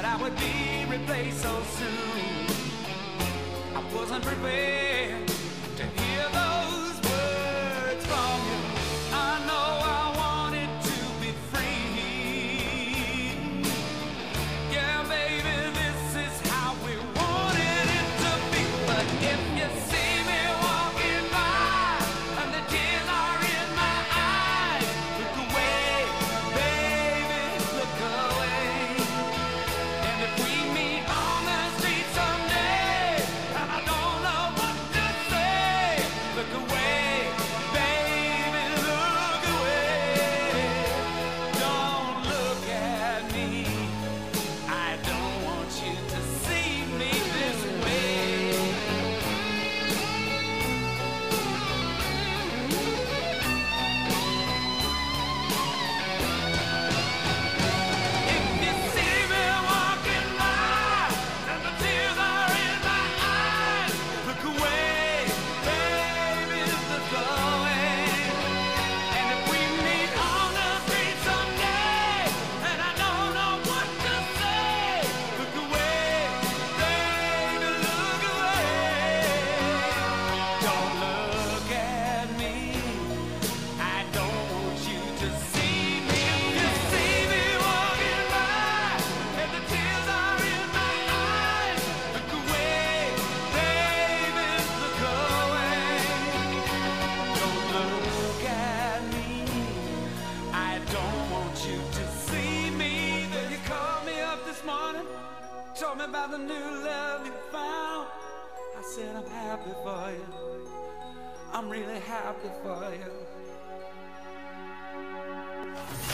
that I would be replaced so soon. I wasn't prepared to hear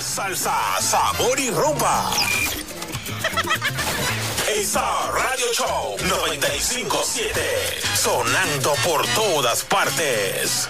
Salsa, sabor y rumba. Esa Radio Show 957. Sonando por todas partes.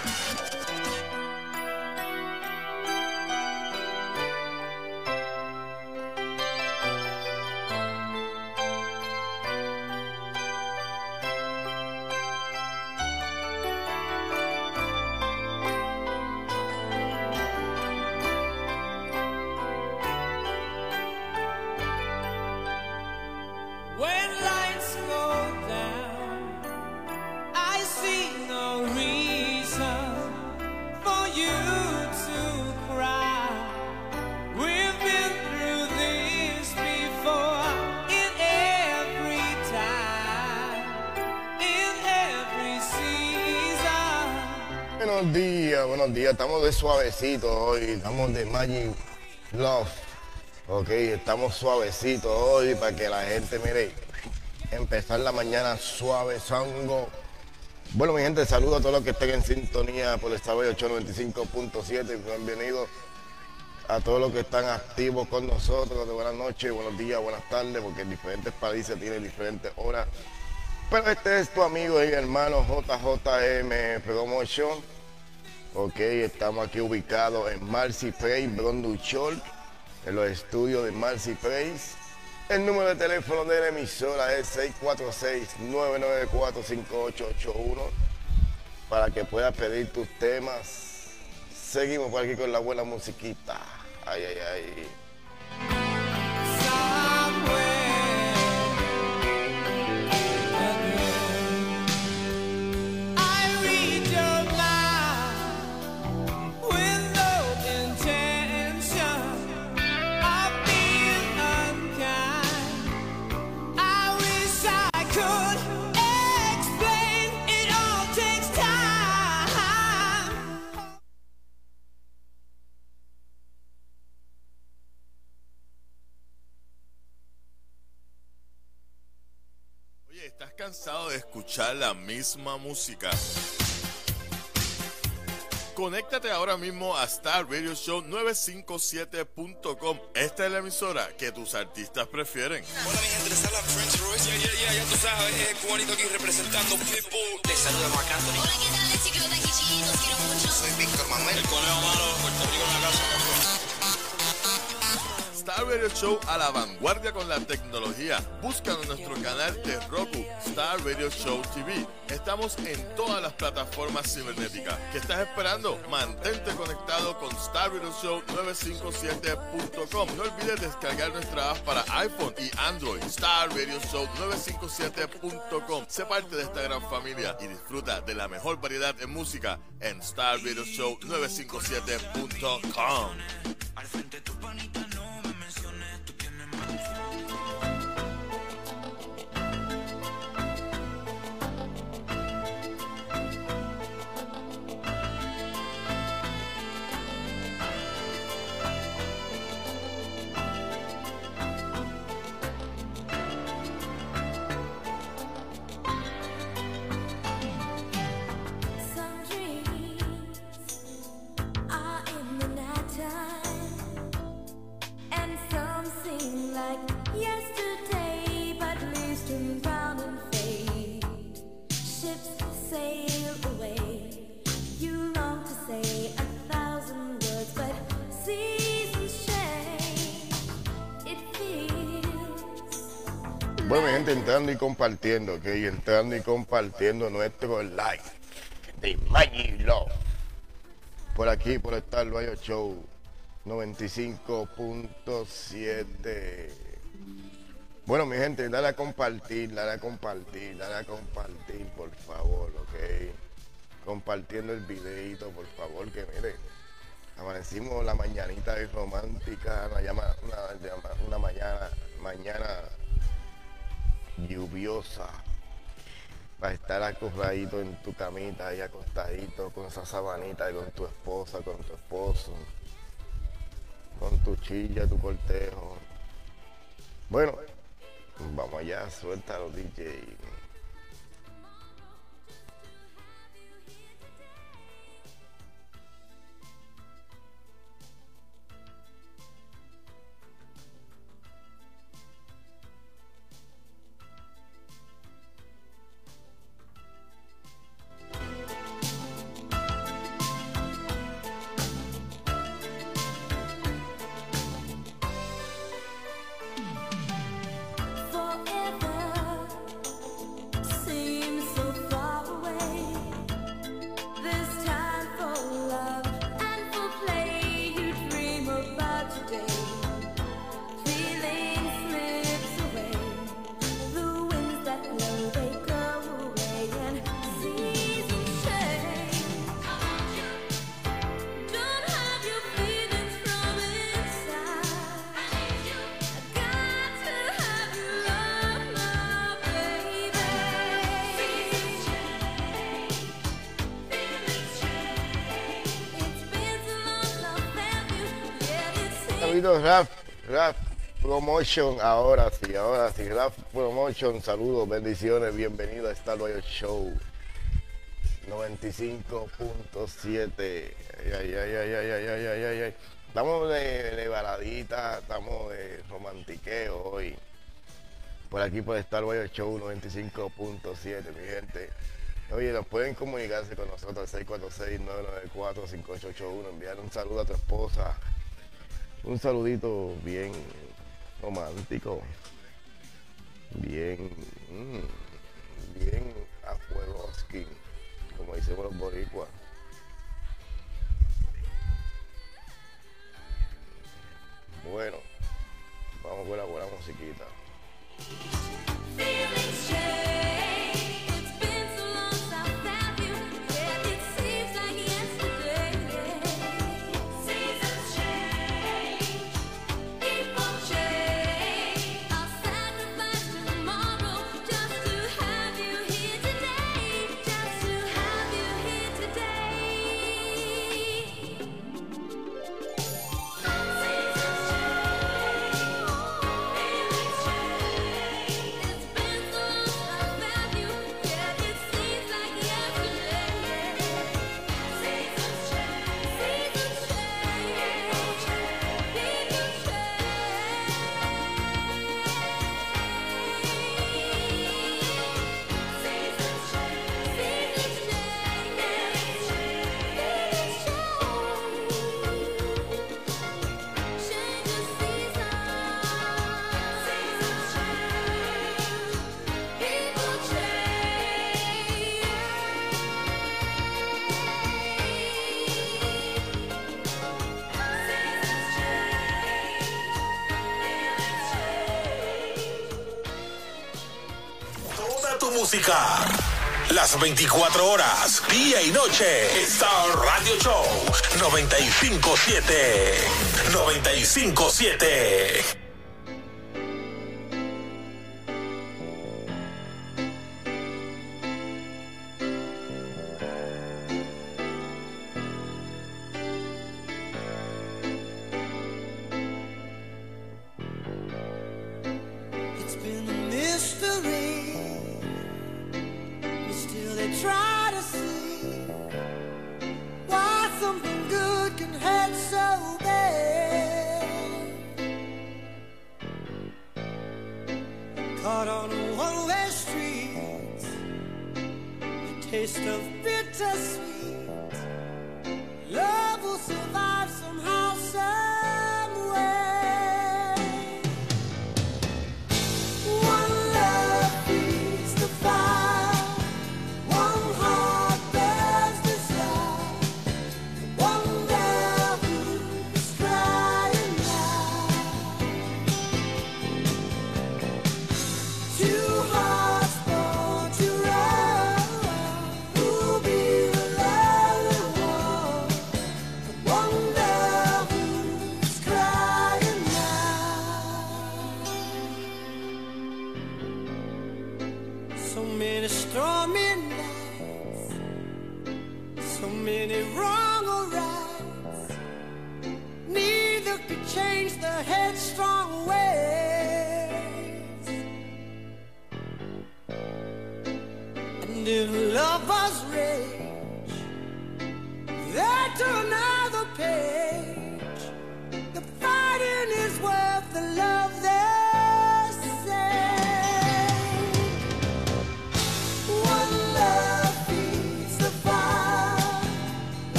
Buenos días, buenos días. Estamos de suavecito hoy. Estamos de Magic Love. Ok, estamos suavecitos hoy para que la gente, mire, empezar la mañana suave, sango. Bueno, mi gente, saludo a todos los que estén en sintonía por el Sabe 895.7. Bienvenidos a todos los que están activos con nosotros. De buenas noches, buenos días, buenas tardes, porque en diferentes países tienen diferentes horas. Pero este es tu amigo y hermano JJM Promotion. Ok, estamos aquí ubicados en Marcy Place, Bronduchol, en los estudios de Marcy Place. El número de teléfono de la emisora es 646-994-5881 para que puedas pedir tus temas. Seguimos por aquí con la buena musiquita. Ay, ay, ay. Escuchar la misma música? Conéctate ahora mismo a Star Radio Show 957.com. Esta es la emisora que tus artistas prefieren. Hola mi gente, les habla Prince Royce. Ya, ya, ya, ya tú sabes, es cubanito aquí representando Pitbull. Les saluda Marc Anthony. Hola, ¿qué tal? chicos de aquí chiquitos, quiero mucho. Soy Víctor Manuel. El conejo malo, Puerto Rico en la casa. Star Radio Show a la vanguardia con la tecnología. Búscanos nuestro canal de Roku, Star Radio Show TV. Estamos en todas las plataformas cibernéticas. ¿Qué estás esperando? Mantente conectado con Star Radio Show 957.com. No olvides descargar nuestra app para iPhone y Android. Star Radio Show 957.com. Sé parte de esta gran familia y disfruta de la mejor variedad en música en Star Radio Show 957.com. Al frente tu panita gente, entrando y compartiendo, ok, entrando y compartiendo nuestro live de Magic Love. Por aquí, por Star Radio Show 95.7. Bueno, mi gente, dale a compartir, dale a compartir, dale a compartir, por favor, ok. Compartiendo el videito, por favor, que mire. Amanecimos la mañanita de romántica, una, llama- una mañana, mañana lluviosa para estar acostadito en tu camita y acostadito con esa sabanita y con tu esposa, con tu esposo, con tu chilla, tu cortejo. Bueno, vamos allá, suéltalo DJ. Raf, Raf Promotion, ahora sí, ahora sí, Raf Promotion, saludos, bendiciones, bienvenido a Star Radio Show 95.7. Ay, ay, ay, ay, ay, ay, ay, ay, ay. Estamos de, de baladita, estamos de romantiqueo hoy. Por aquí por Star Radio Show 95.7, mi gente. Oye, nos pueden comunicarse con nosotros al 646-994-5881, enviar un saludo a tu esposa, un saludito bien romántico, bien, mm, bien a fuego skin, como dicen los boricuas. Bueno, vamos con la buena musiquita. Las 24 horas, día y noche, está Radio Show 957. 957.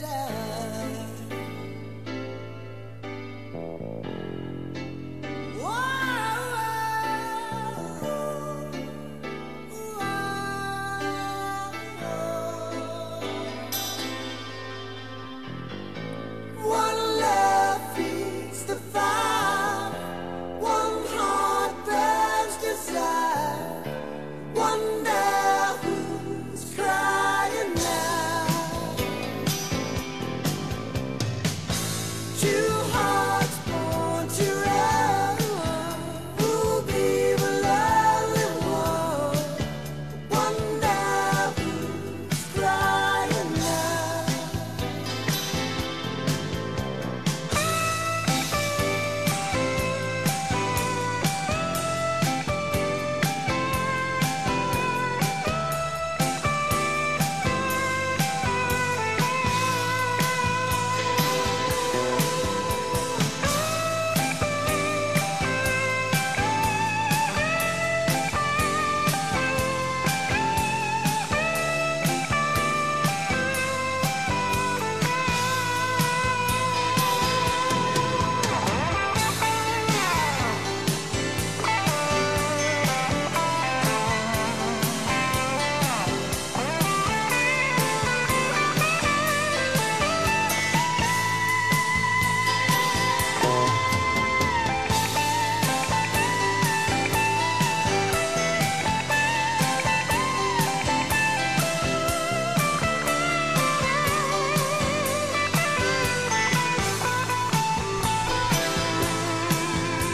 Yeah.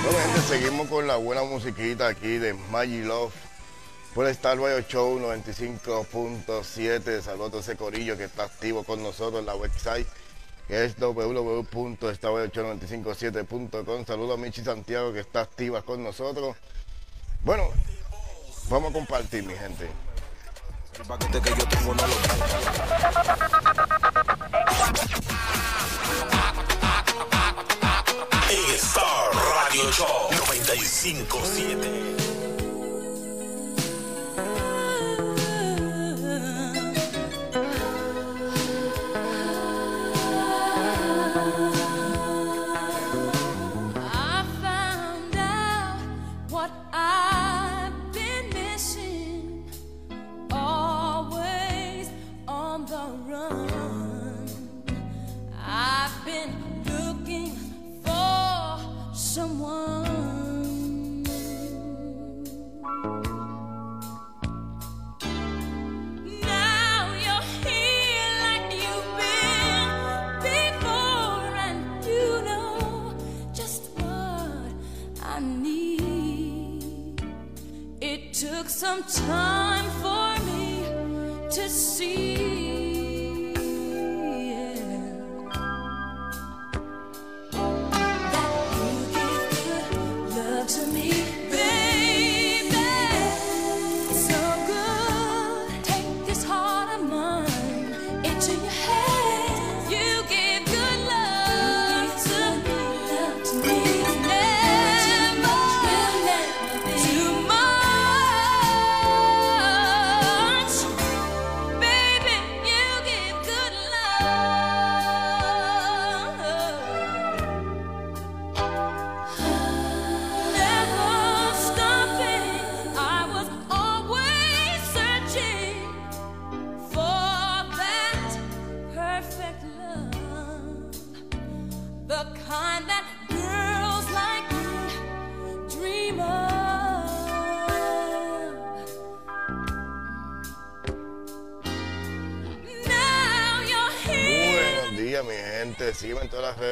Bueno, gente, seguimos con la buena musiquita aquí de Maggie Love por estar Bio Show 95.7. Saludos a todo ese corillo que está activo con nosotros en la website que es www.estadio895.7.com. Saludos a Michi Santiago que está activa con nosotros. Bueno, vamos a compartir, mi gente. Star Radio Show 957.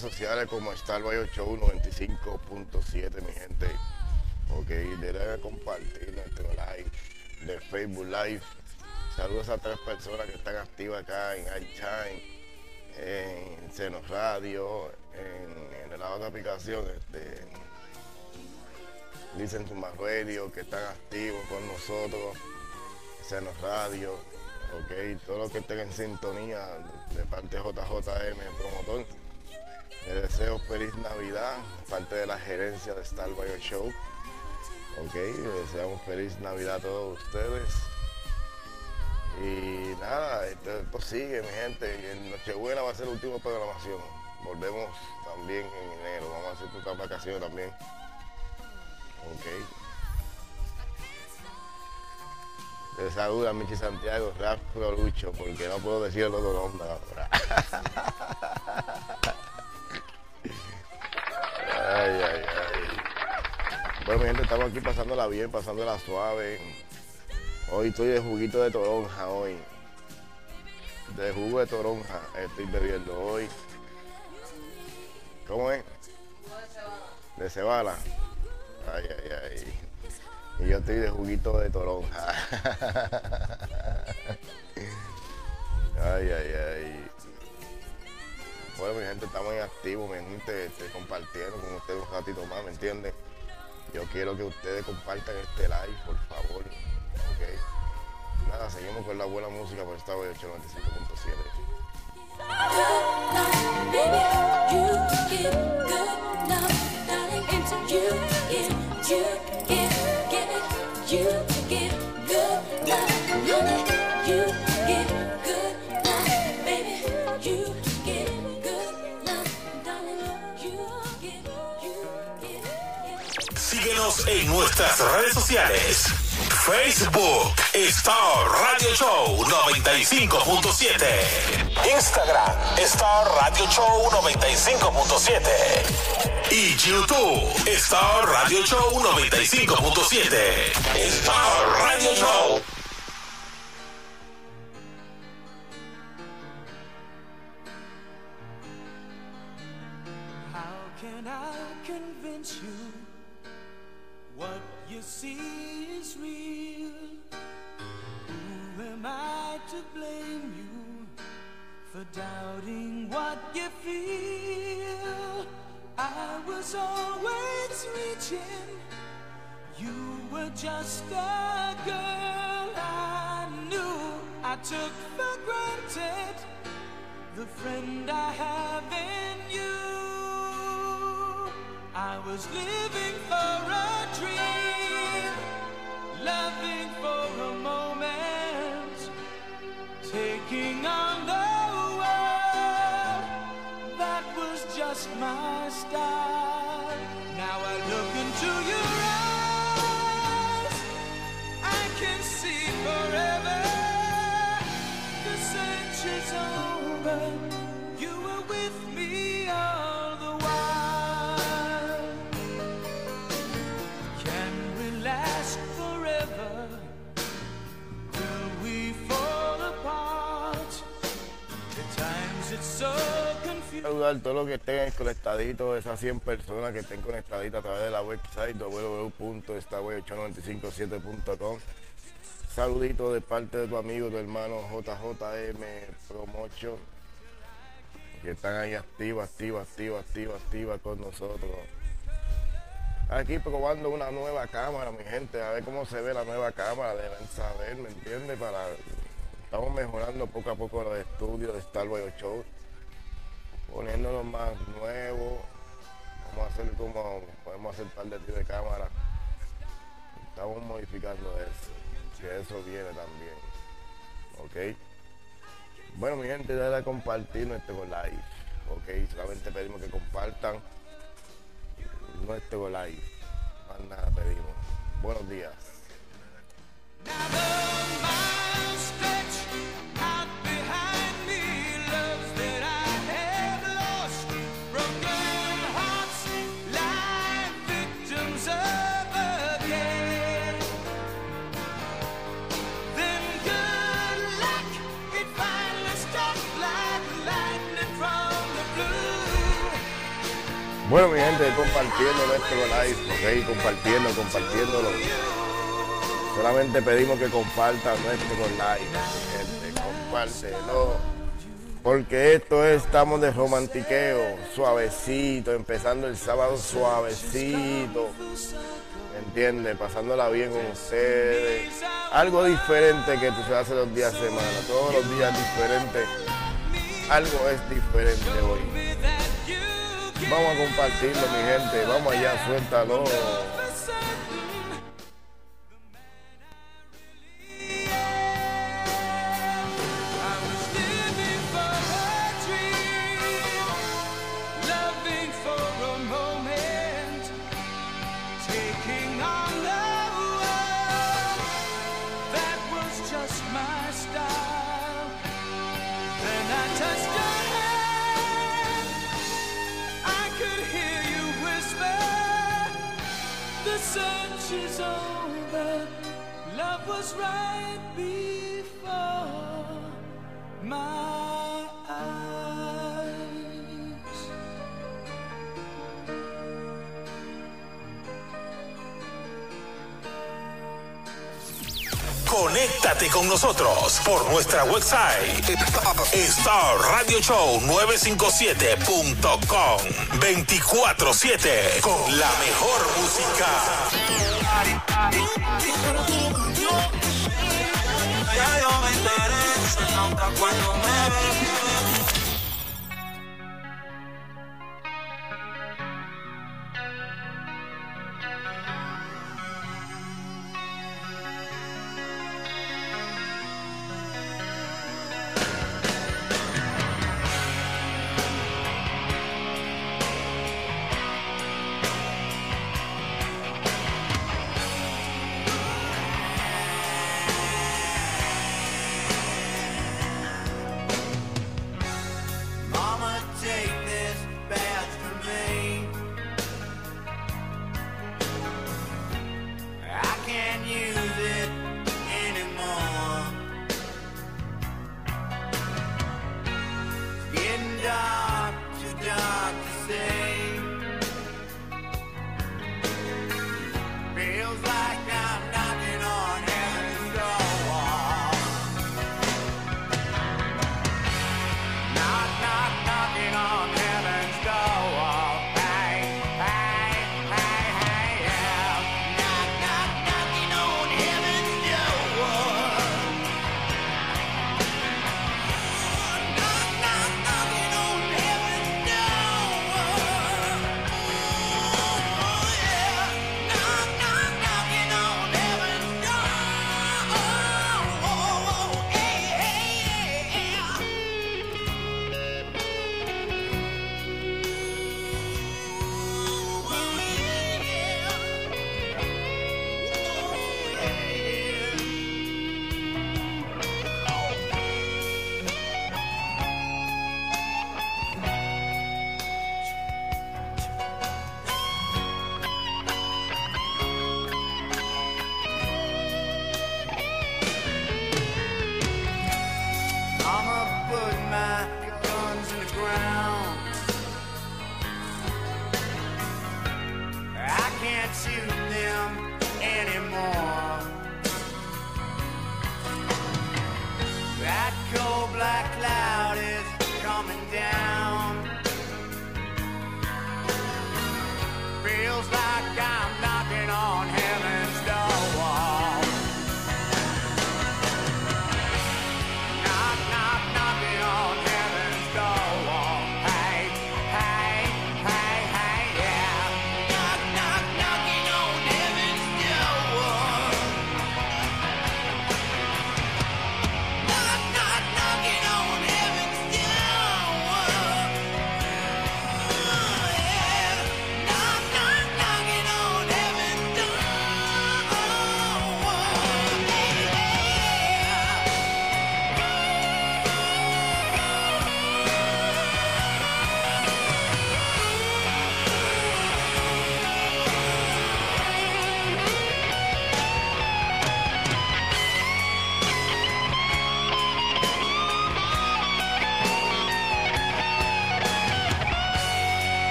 Sociales como Show 95.7, mi gente. Ok, a compartir nuestro live de Facebook Live. Saludos a tres personas que están activas acá en iTime, en Seno Radio, en, la otra aplicación, este, Listen to My Radio, que están activos con nosotros, Seno Radio, ok, todos los que estén en sintonía de parte JJM Promotor. Les deseo feliz Navidad, parte de la gerencia de Star Show. Ok, les deseamos feliz Navidad a todos ustedes. Y nada, esto, esto sigue, mi gente. En Nochebuena va a ser la última programación. Volvemos también en enero. Vamos a hacer otras vacaciones también. Ok. Les saluda Michi Santiago, Rafa Lucho, porque no puedo decir el otro nombre ahora. Bueno, mi gente, estamos aquí pasándola bien, pasándola suave. Hoy estoy de juguito de toronja, hoy. De jugo de toronja estoy bebiendo hoy. ¿Cómo es? De cebala. Ay, ay, ay. Y yo estoy de juguito de toronja. Ay, ay, ay. Bueno, mi gente, estamos en activo, mi gente, este, compartiendo con ustedes un ratito más, ¿me entienden? Yo quiero que ustedes compartan este live, por favor. Ok. Nada, seguimos con la buena música por esta de 95.7. En nuestras redes sociales. Facebook Star Radio Show 95.7. Instagram Star Radio Show 95.7. Y YouTube Star Radio Show 95.7. Star Radio Show. See is real? Who am I to blame you for doubting what you feel? I was always reaching You were just a girl I knew I took for granted the friend I have in you. I was living saludar a todos los que estén conectaditos, esas 100 personas que estén conectaditas a través de la website www.starway897.com. Saludito de parte de tu amigo, tu hermano JJM Promocho, que están ahí activos, activos, activos, activos, activos con nosotros. Aquí probando una nueva cámara, mi gente, a ver cómo se ve la nueva cámara, deben saber, ¿me entiendes? Para, estamos mejorando poco a poco los estudios de Starboy Show poniéndonos más nuevos. Vamos a hacer como, podemos hacer par de tiros de cámara. Estamos modificando eso, que eso viene también. ¿Ok? Bueno, mi gente, dale a compartir nuestro live. ¿Ok? Solamente pedimos que compartan nuestro live. Más nada pedimos. Buenos días. Bueno, mi gente, compartiendo nuestro live. ¿Ok? Compartiendo, compartiéndolo. Solamente pedimos que compartan nuestro live, mi gente, compártelo. Porque esto es, estamos de romantiqueo, suavecito, empezando el sábado suavecito. ¿Me entiendes? Pasándola bien con ustedes. Algo diferente que se hace los días de semana. Todos los días diferentes. Algo es diferente hoy. Vamos a compartirlo, mi gente. Vamos allá, suéltalo. Conéctate con nosotros por nuestra website. Starradioshow957.com 24-7 con la mejor música.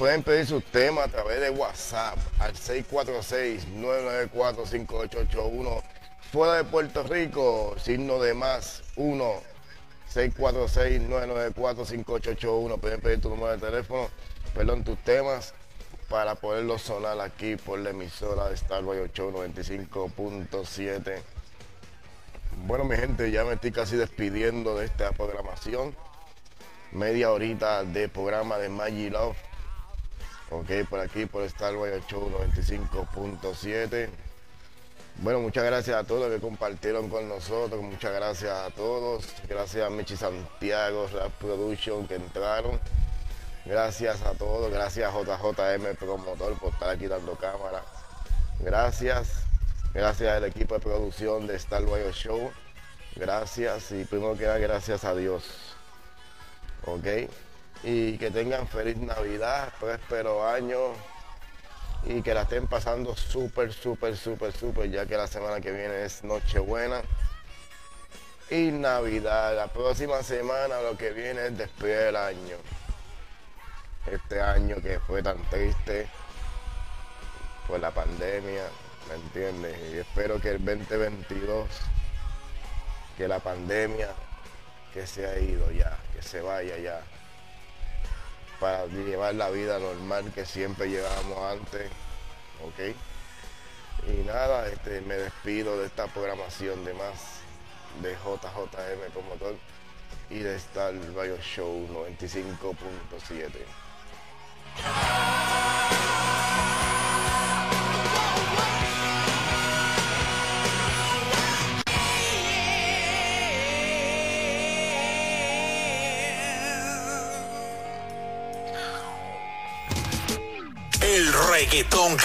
Pueden pedir sus temas a través de WhatsApp al 646-994-5881. Fuera de Puerto Rico, signo de más 1. 646-994-5881. Pueden pedir tu número de teléfono, perdón, tus temas para poderlos sonar aquí por la emisora de Star Wars 895.7. Bueno, mi gente, ya me estoy casi despidiendo de esta programación. Media horita de programa de Maggie Love. Ok, por aquí, por Star Wars 895.7. Bueno, muchas gracias a todos que compartieron con nosotros. Muchas gracias a todos. Gracias a Michi Santiago, Rap Production que entraron. Gracias a todos. Gracias a JJM Promotor por estar aquí dando cámara. Gracias. Gracias al equipo de producción de Star Wars Show. Gracias. Y primero que nada, gracias a Dios. Ok. Y que tengan feliz Navidad, próspero año y que la estén pasando súper, súper, súper, súper, ya que la semana que viene es Nochebuena y Navidad. La próxima semana lo que viene es despedir el año. Este año que fue tan triste por la pandemia, ¿me entiendes? Y espero que el 2022, que la pandemia, que se ha ido ya, que se vaya ya para llevar la vida normal que siempre llevábamos antes, ¿ok? Y nada, este, me despido de esta programación de más de JJM Promotor y de Star Radio Show 95.7. reggaetón